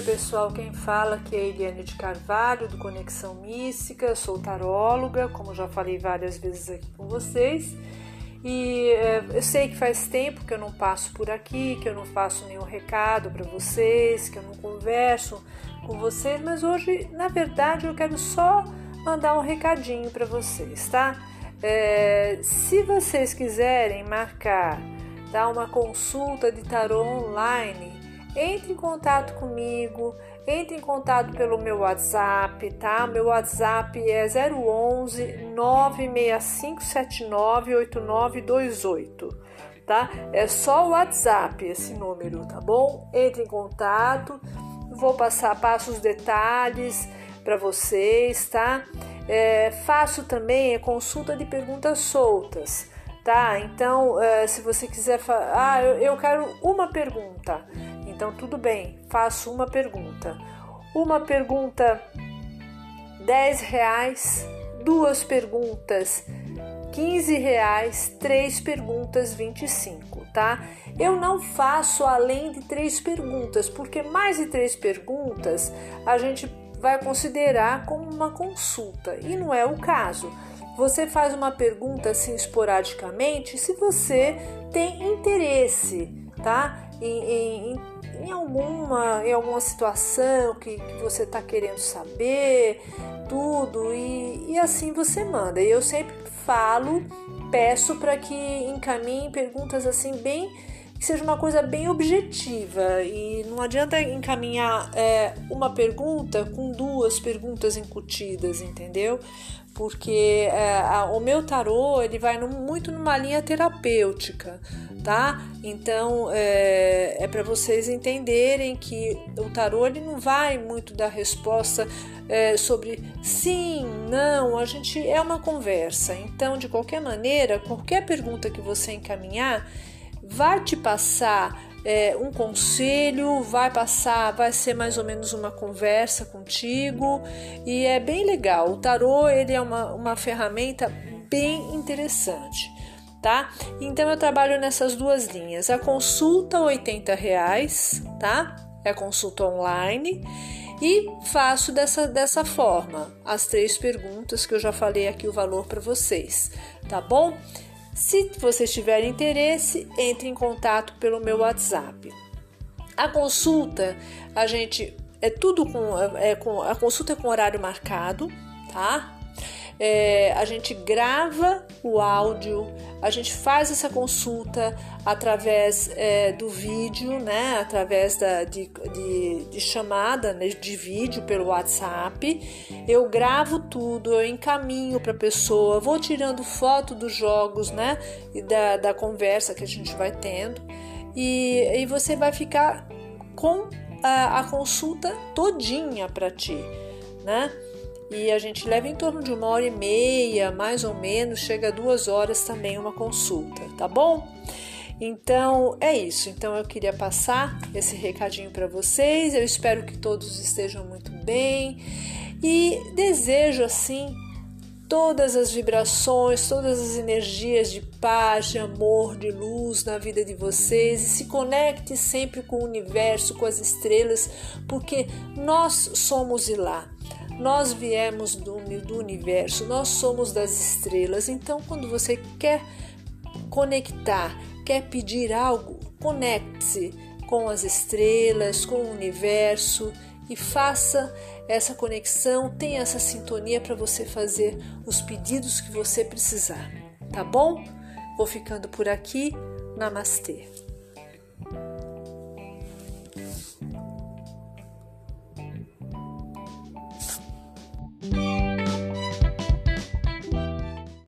Oi pessoal, quem fala aqui é Eliane de Carvalho do Conexão Mística, sou taróloga, como já falei várias vezes aqui com vocês. E é, eu sei que faz tempo que eu não passo por aqui, que eu não faço nenhum recado para vocês, que eu não converso com vocês, mas hoje, na verdade, eu quero só mandar um recadinho para vocês, tá? É, se vocês quiserem marcar, dar uma consulta de tarô online, entre em contato comigo, entre em contato pelo meu WhatsApp, tá? Meu WhatsApp é 011 96579 8928, tá? É só o WhatsApp esse número, tá bom? Entre em contato, vou passar, passo os detalhes para vocês, tá? É, faço também a consulta de perguntas soltas, tá? Então, é, se você quiser, ah, eu, eu quero uma pergunta. Então, tudo bem, faço uma pergunta. Uma pergunta, 10 reais. Duas perguntas, 15 reais. Três perguntas, 25, tá? Eu não faço além de três perguntas, porque mais de três perguntas a gente vai considerar como uma consulta e não é o caso. Você faz uma pergunta assim esporadicamente se você tem interesse, tá? Em, em, alguma, em alguma situação que, que você está querendo saber, tudo, e, e assim você manda. E eu sempre falo, peço para que encaminhe perguntas assim bem que seja uma coisa bem objetiva e não adianta encaminhar é, uma pergunta com duas perguntas incutidas, entendeu? Porque é, a, o meu tarô ele vai no, muito numa linha terapêutica tá? Então é, é para vocês entenderem que o tarô ele não vai muito dar resposta é, sobre sim, não, a gente é uma conversa. Então, de qualquer maneira, qualquer pergunta que você encaminhar vai te passar é, um conselho, vai passar, vai ser mais ou menos uma conversa contigo e é bem legal. O tarô ele é uma, uma ferramenta bem interessante tá? Então eu trabalho nessas duas linhas. A consulta R$ reais, tá? É a consulta online e faço dessa, dessa forma as três perguntas que eu já falei aqui o valor para vocês, tá bom? Se vocês tiverem interesse, entre em contato pelo meu WhatsApp. A consulta, a gente é tudo com, é, com a consulta é com horário marcado, tá? É, a gente grava o áudio, a gente faz essa consulta através é, do vídeo, né? Através da, de, de, de chamada né? de vídeo pelo WhatsApp. Eu gravo tudo, eu encaminho para a pessoa, vou tirando foto dos jogos, né? E da, da conversa que a gente vai tendo. E, e você vai ficar com a, a consulta todinha para ti, né? E a gente leva em torno de uma hora e meia, mais ou menos, chega a duas horas também uma consulta, tá bom? Então é isso. Então eu queria passar esse recadinho para vocês. Eu espero que todos estejam muito bem e desejo assim todas as vibrações, todas as energias de paz, de amor, de luz na vida de vocês e se conecte sempre com o universo, com as estrelas, porque nós somos e lá. Nós viemos do, do universo, nós somos das estrelas. Então, quando você quer conectar, quer pedir algo, conecte-se com as estrelas, com o universo e faça essa conexão, tenha essa sintonia para você fazer os pedidos que você precisar, tá bom? Vou ficando por aqui. Namastê.